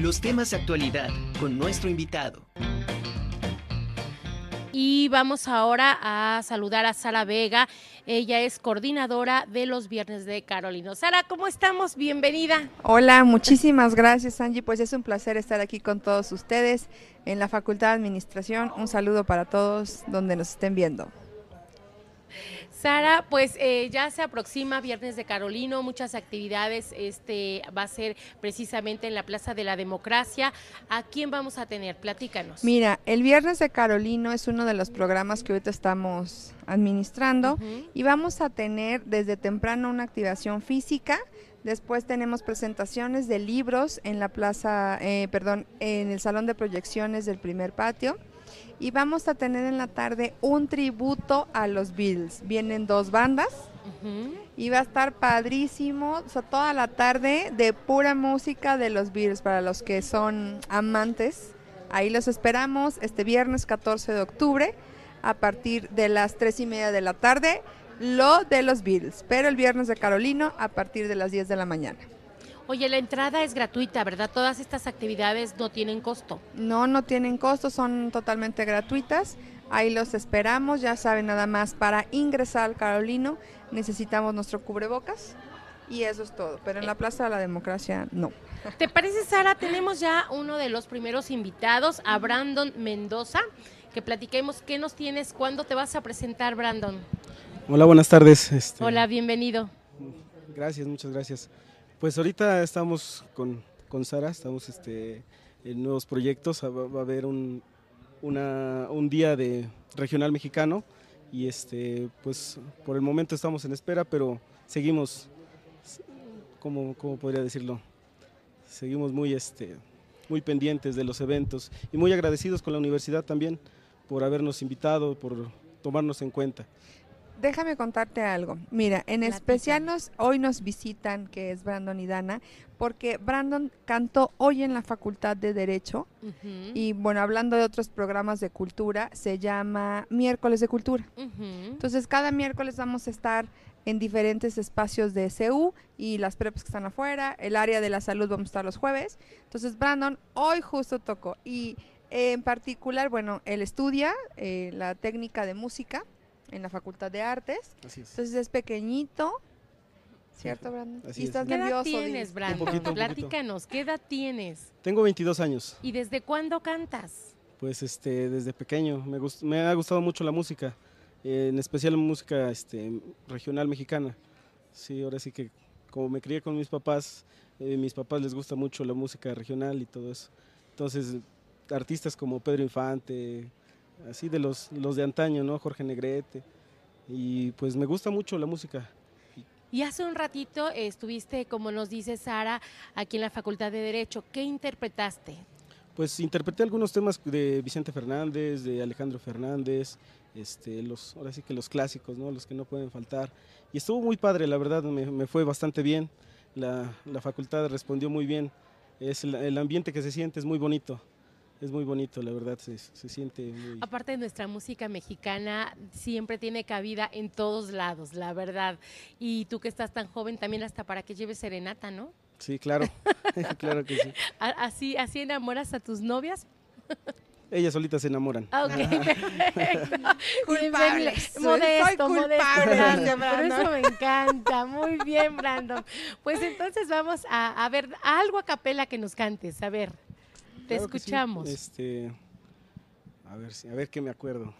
Los temas de actualidad con nuestro invitado. Y vamos ahora a saludar a Sara Vega. Ella es coordinadora de los Viernes de Carolino. Sara, ¿cómo estamos? Bienvenida. Hola, muchísimas gracias Angie. Pues es un placer estar aquí con todos ustedes en la Facultad de Administración. Un saludo para todos donde nos estén viendo. Sara, pues eh, ya se aproxima Viernes de Carolino, muchas actividades, este va a ser precisamente en la Plaza de la Democracia. ¿A quién vamos a tener? Platícanos. Mira, el Viernes de Carolino es uno de los programas que ahorita estamos administrando y vamos a tener desde temprano una activación física. Después tenemos presentaciones de libros en la plaza, eh, perdón, en el salón de proyecciones del primer patio y vamos a tener en la tarde un tributo a los Beatles. Vienen dos bandas y va a estar padrísimo, o sea, toda la tarde de pura música de los Beatles para los que son amantes. Ahí los esperamos este viernes 14 de octubre a partir de las tres y media de la tarde, lo de los Beatles, pero el viernes de Carolino a partir de las 10 de la mañana. Oye, la entrada es gratuita, ¿verdad? Todas estas actividades no tienen costo. No, no tienen costo, son totalmente gratuitas. Ahí los esperamos, ya saben, nada más para ingresar al Carolino necesitamos nuestro cubrebocas y eso es todo. Pero en la Plaza de la Democracia no. ¿Te parece, Sara? Tenemos ya uno de los primeros invitados, a Brandon Mendoza, que platiquemos qué nos tienes, cuándo te vas a presentar, Brandon. Hola, buenas tardes. Este, Hola, bienvenido. Gracias, muchas gracias. Pues ahorita estamos con, Sara, estamos este, en nuevos proyectos, va, a haber un, un día de regional mexicano y este, pues por el momento estamos en espera, pero seguimos, ¿cómo, cómo podría decirlo? Seguimos muy, este, muy pendientes de los eventos y muy agradecidos con la universidad también por habernos invitado, por tomarnos en cuenta déjame contarte algo. Mira, en especial nos, hoy nos visitan, que es Brandon y Dana, porque Brandon cantó hoy en la Facultad de Derecho y bueno, hablando de otros programas de cultura, se llama Miércoles de Cultura. Entonces, cada miércoles vamos a estar en diferentes espacios de CU y las prepas que están afuera, el área de la salud vamos a estar los jueves. Entonces, Brandon hoy justo tocó y en particular, bueno, él estudia eh, la técnica de música en la Facultad de Artes. Entonces es pequeñito. ¿Cierto, Brandon? Así estás ¿Qué edad tienes, Brandon? Platícanos, ¿qué edad tienes? Tengo 22 años. ¿Y desde cuándo cantas? Pues este, desde pequeño. Me, me ha gustado mucho la música, en especial la música este, regional mexicana. Sí, ahora sí que como me crié con mis papás, eh, mis papás les gusta mucho la música regional y todo eso. Entonces, artistas como Pedro Infante, así de los, los de antaño, ¿no? Jorge Negrete. Y pues me gusta mucho la música. Y hace un ratito estuviste, como nos dice Sara, aquí en la Facultad de Derecho. ¿Qué interpretaste? Pues interpreté algunos temas de Vicente Fernández, de Alejandro Fernández, este, los, ahora sí que los clásicos, ¿no? los que no pueden faltar. Y estuvo muy padre, la verdad, me, fue bastante bien. La, la, facultad respondió muy bien. Es el ambiente que se siente es muy bonito es muy bonito, la verdad, se, siente muy... Aparte de nuestra música mexicana, siempre tiene cabida en todos lados, la verdad. Y tú que estás tan joven, también hasta para que lleves serenata, ¿no? Sí, claro, claro que sí. ¿Así, ¿Así enamoras a tus novias? Ellas solitas se enamoran. Ah, ok, perfecto. Modesto, modesto. Por eso me encanta. Muy bien, Brandon. Pues entonces vamos a, a ver algo a capela que nos cantes. A ver. Te escuchamos. Este, a ver, a ver qué me acuerdo.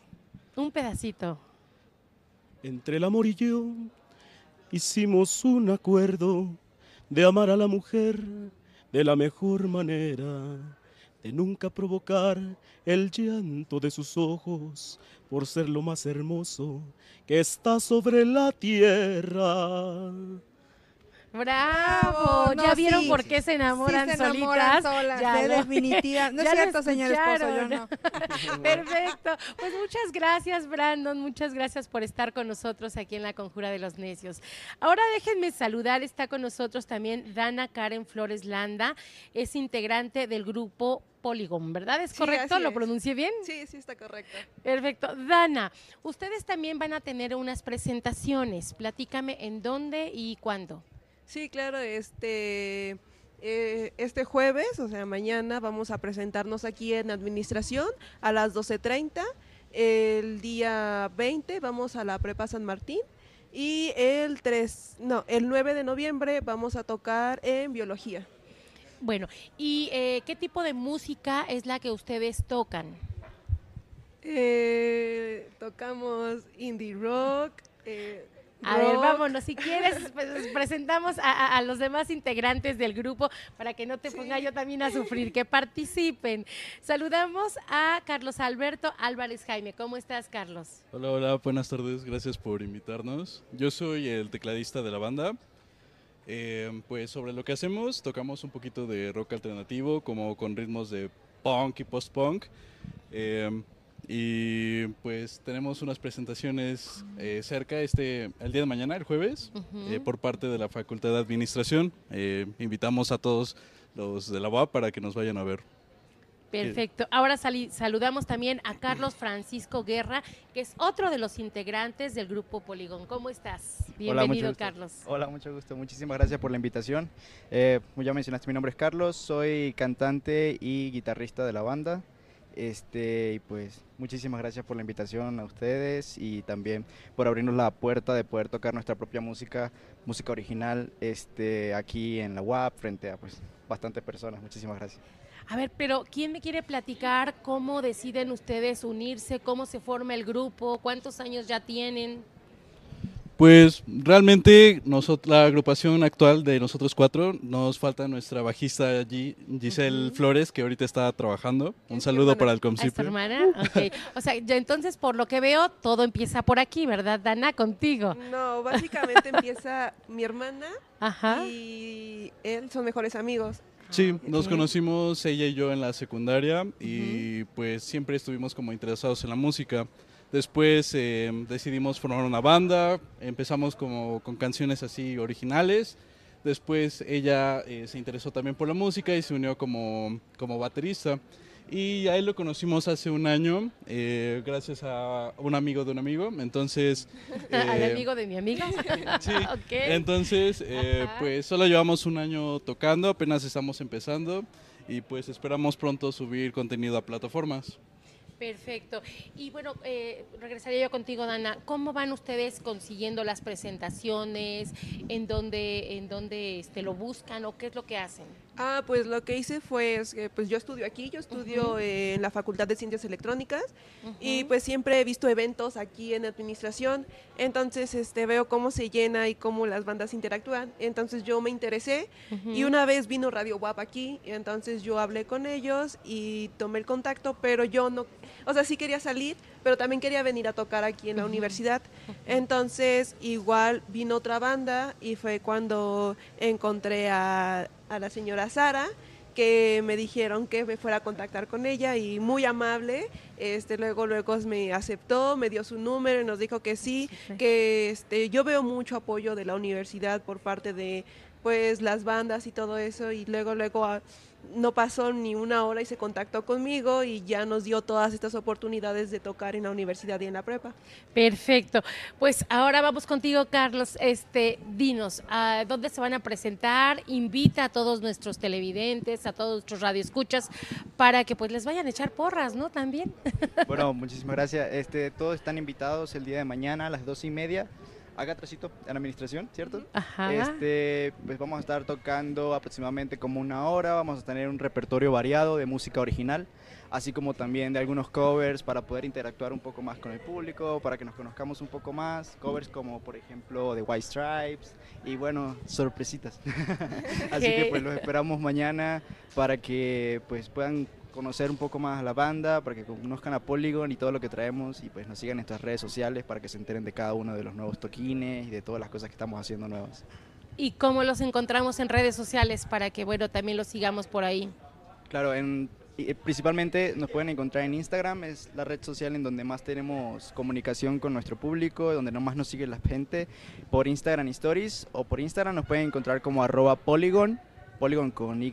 Un pedacito. Entre el amor y yo hicimos un acuerdo de amar a la mujer de la mejor manera, de nunca provocar el llanto de sus ojos por ser lo más hermoso que está sobre la tierra. Bravo, ya vieron por qué se enamoran, solitas. Ya de definitiva. No es cierto, señor esposo, yo no. Perfecto. Pues muchas gracias, Brandon. Muchas gracias por estar con nosotros aquí en la Conjura de los Necios. Ahora déjenme saludar, está con nosotros también Dana Karen Flores Landa, es integrante del grupo Polygon, ¿verdad? ¿Es correcto? ¿Lo pronuncié bien? Sí, sí, está correcto. Perfecto. Dana, ustedes también van a tener unas presentaciones. Platícame en dónde y cuándo. Sí, claro, este... Eh, este, jueves, o sea, mañana vamos a presentarnos aquí en administración a las 12.30. El día 20 vamos a la Prepa San Martín. Y el 3, no, el 9 de noviembre vamos a tocar en biología. Bueno, ¿y eh, qué tipo de música es la que ustedes tocan? Eh, tocamos indie rock. A ver, vámonos, si quieres, pues, presentamos a, a- a los demás integrantes del grupo para que no te ponga yo también a sufrir, que participen. Saludamos a Carlos Alberto Álvarez Jaime. ¿Cómo estás, Carlos? Hola, hola, buenas tardes, gracias por invitarnos. Yo soy el tecladista de la banda. Eh, pues sobre lo que hacemos, tocamos un poquito de rock alternativo, como con ritmos de punk y post-punk. Eh, y pues tenemos unas presentaciones eh, cerca este, el día de mañana, el jueves, eh, por parte de la Facultad de Administración. Eh, invitamos a todos los de la UAP para que nos vayan a ver. Perfecto. Ahora saludamos también a Carlos Francisco Guerra, que es otro de los integrantes del grupo Poligón. ¿Cómo estás? Hola, mucho Bienvenido. Carlos. Hola, mucho gusto. Muchísimas gracias por la invitación. Eh, como ya mencionaste, mi nombre es Carlos, soy cantante y guitarrista de la banda. Este, y pues muchísimas gracias por la invitación a ustedes y también por abrirnos la puerta de poder tocar nuestra propia música, música original, este, aquí en la UAP frente a pues bastantes personas. Muchísimas gracias. A ver, pero ¿quién me quiere platicar cómo deciden ustedes unirse? ¿Cómo se forma el grupo? ¿Cuántos años ya tienen? Pues realmente nosot- la agrupación actual de nosotros cuatro, nos falta nuestra bajista Gi- Giselle. Flores, que ahorita está trabajando. Un saludo para el ¿A esta concipio. hermana? Ok. O sea, ya entonces, por lo que veo, todo empieza por aquí, ¿verdad, Dana? Contigo. No, básicamente empieza mi hermana Ajá. y él son mejores amigos. Sí, Ah, nos conocimos ella y yo en la secundaria y pues siempre estuvimos como interesados en la música. Después eh, decidimos formar una banda, empezamos como con canciones así originales. Después ella eh, se interesó también por la música y se unió como, como baterista. Y a él lo conocimos hace un año, eh, gracias a un amigo de un amigo. Entonces, Al eh, amigo de mi amigo. sí, ok. entonces, pues solo llevamos un año tocando, apenas estamos empezando y pues esperamos pronto subir contenido a plataformas. Perfecto. Y bueno, eh, regresaría yo contigo, Dana. ¿Cómo van ustedes consiguiendo las presentaciones? ¿En dónde, en dónde este, lo buscan o qué es lo que hacen? Ah, pues lo que hice fue, es que, pues yo estudio aquí, yo estudio eh, en la Facultad de Ciencias Electrónicas y pues siempre he visto eventos aquí en administración, entonces este veo cómo se llena y cómo las bandas interactúan, entonces yo me interesé y una vez vino Radio WAP aquí, y entonces yo hablé con ellos y tomé el contacto, pero yo no, o sea, sí quería salir, pero también quería venir a tocar aquí en la universidad. Entonces, igual vino otra banda y fue cuando encontré a, a la señora Sara que me dijeron que me fuera a contactar con ella y muy amable, este luego luego me aceptó, me dio su número y nos dijo que sí, que este yo veo mucho apoyo de la universidad por parte de pues las bandas y todo eso y luego luego ah, no pasó ni una hora y se contactó conmigo y ya nos dio todas estas oportunidades de tocar en la universidad y en la prepa. Perfecto. Pues ahora vamos contigo, Carlos. Este, dinos, ¿a dónde se van a presentar? Invita a todos nuestros televidentes, a todos nuestros radioescuchas, para que pues les vayan a echar porras, ¿no? También. Bueno, muchísimas gracias. Este, todos están invitados el día de mañana a las dos y media. Acá atrásito, en administración, ¿cierto? Ajá. Este, pues vamos a estar tocando aproximadamente como una hora, vamos a tener un repertorio variado de música original, así como también de algunos covers para poder interactuar un poco más con el público, para que nos conozcamos un poco más, covers como por ejemplo de White Stripes y bueno, sorpresitas. así que pues los esperamos mañana para que pues puedan conocer un poco más a la banda, para que conozcan a Polygon y todo lo que traemos y pues nos sigan en nuestras redes sociales para que se enteren de cada uno de los nuevos toquines y de todas las cosas que estamos haciendo nuevas. ¿Y cómo los encontramos en redes sociales para que, bueno, también los sigamos por ahí? Claro, en, eh, principalmente nos pueden encontrar en Instagram, es la red social en donde más tenemos comunicación con nuestro público, donde no más nos sigue la gente, por Instagram Stories o por Instagram nos pueden encontrar como arroba Polygon Polygon con Y,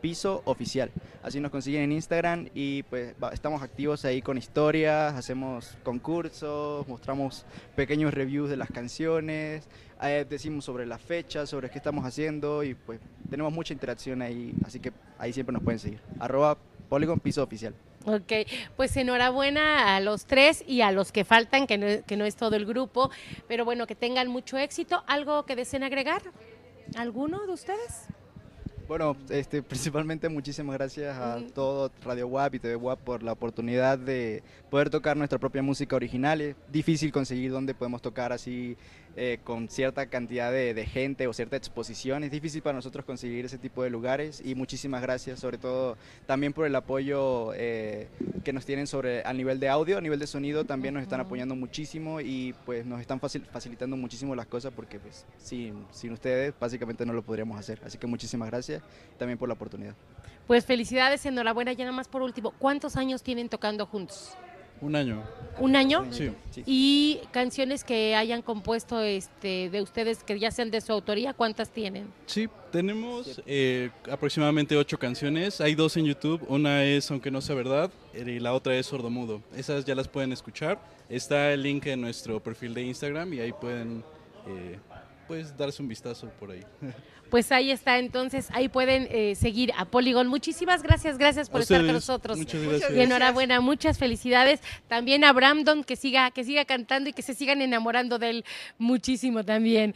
piso oficial. Así nos consiguen en Instagram y pues estamos activos ahí con historias, hacemos concursos, mostramos pequeños reviews de las canciones, eh, decimos sobre las fechas, sobre qué estamos haciendo y pues tenemos mucha interacción ahí, así que ahí siempre nos pueden seguir. Arroba Polygon piso oficial. Ok, pues enhorabuena a los tres y a los que faltan, que no, que no es todo el grupo, pero bueno, que tengan mucho éxito. ¿Algo que deseen agregar? ¿Alguno de ustedes? Bueno, este, principalmente muchísimas gracias a todo Radio WAP y TV WAP por la oportunidad de poder tocar nuestra propia música original. Es difícil conseguir donde podemos tocar así eh, con cierta cantidad de, de gente o cierta exposición. Es difícil para nosotros conseguir ese tipo de lugares y muchísimas gracias sobre todo también por el apoyo eh, que nos tienen sobre a nivel de audio, a nivel de sonido también nos están apoyando muchísimo y pues nos están facil- facilitando muchísimo las cosas porque pues sin, sin ustedes básicamente no lo podríamos hacer. Así que muchísimas gracias también por la oportunidad. Pues felicidades, enhorabuena. Ya nada más por último, ¿cuántos años tienen tocando juntos? Un año. ¿Un año? Sí. Sí. Y canciones que hayan compuesto este de ustedes que ya sean de su autoría, ¿cuántas tienen? Sí, tenemos eh, aproximadamente ocho canciones. Hay dos en YouTube. Una es Aunque no sea verdad y la otra es Sordomudo. Esas ya las pueden escuchar. Está el link en nuestro perfil de Instagram y ahí pueden eh, pues darse un vistazo por ahí. Pues ahí está, entonces ahí pueden eh, seguir a Polygon. Muchísimas gracias, gracias por A estar con nosotros. Muchas Muchas gracias. Y enhorabuena, muchas felicidades. También a Brandon que siga, que siga cantando y que se sigan enamorando de él muchísimo también.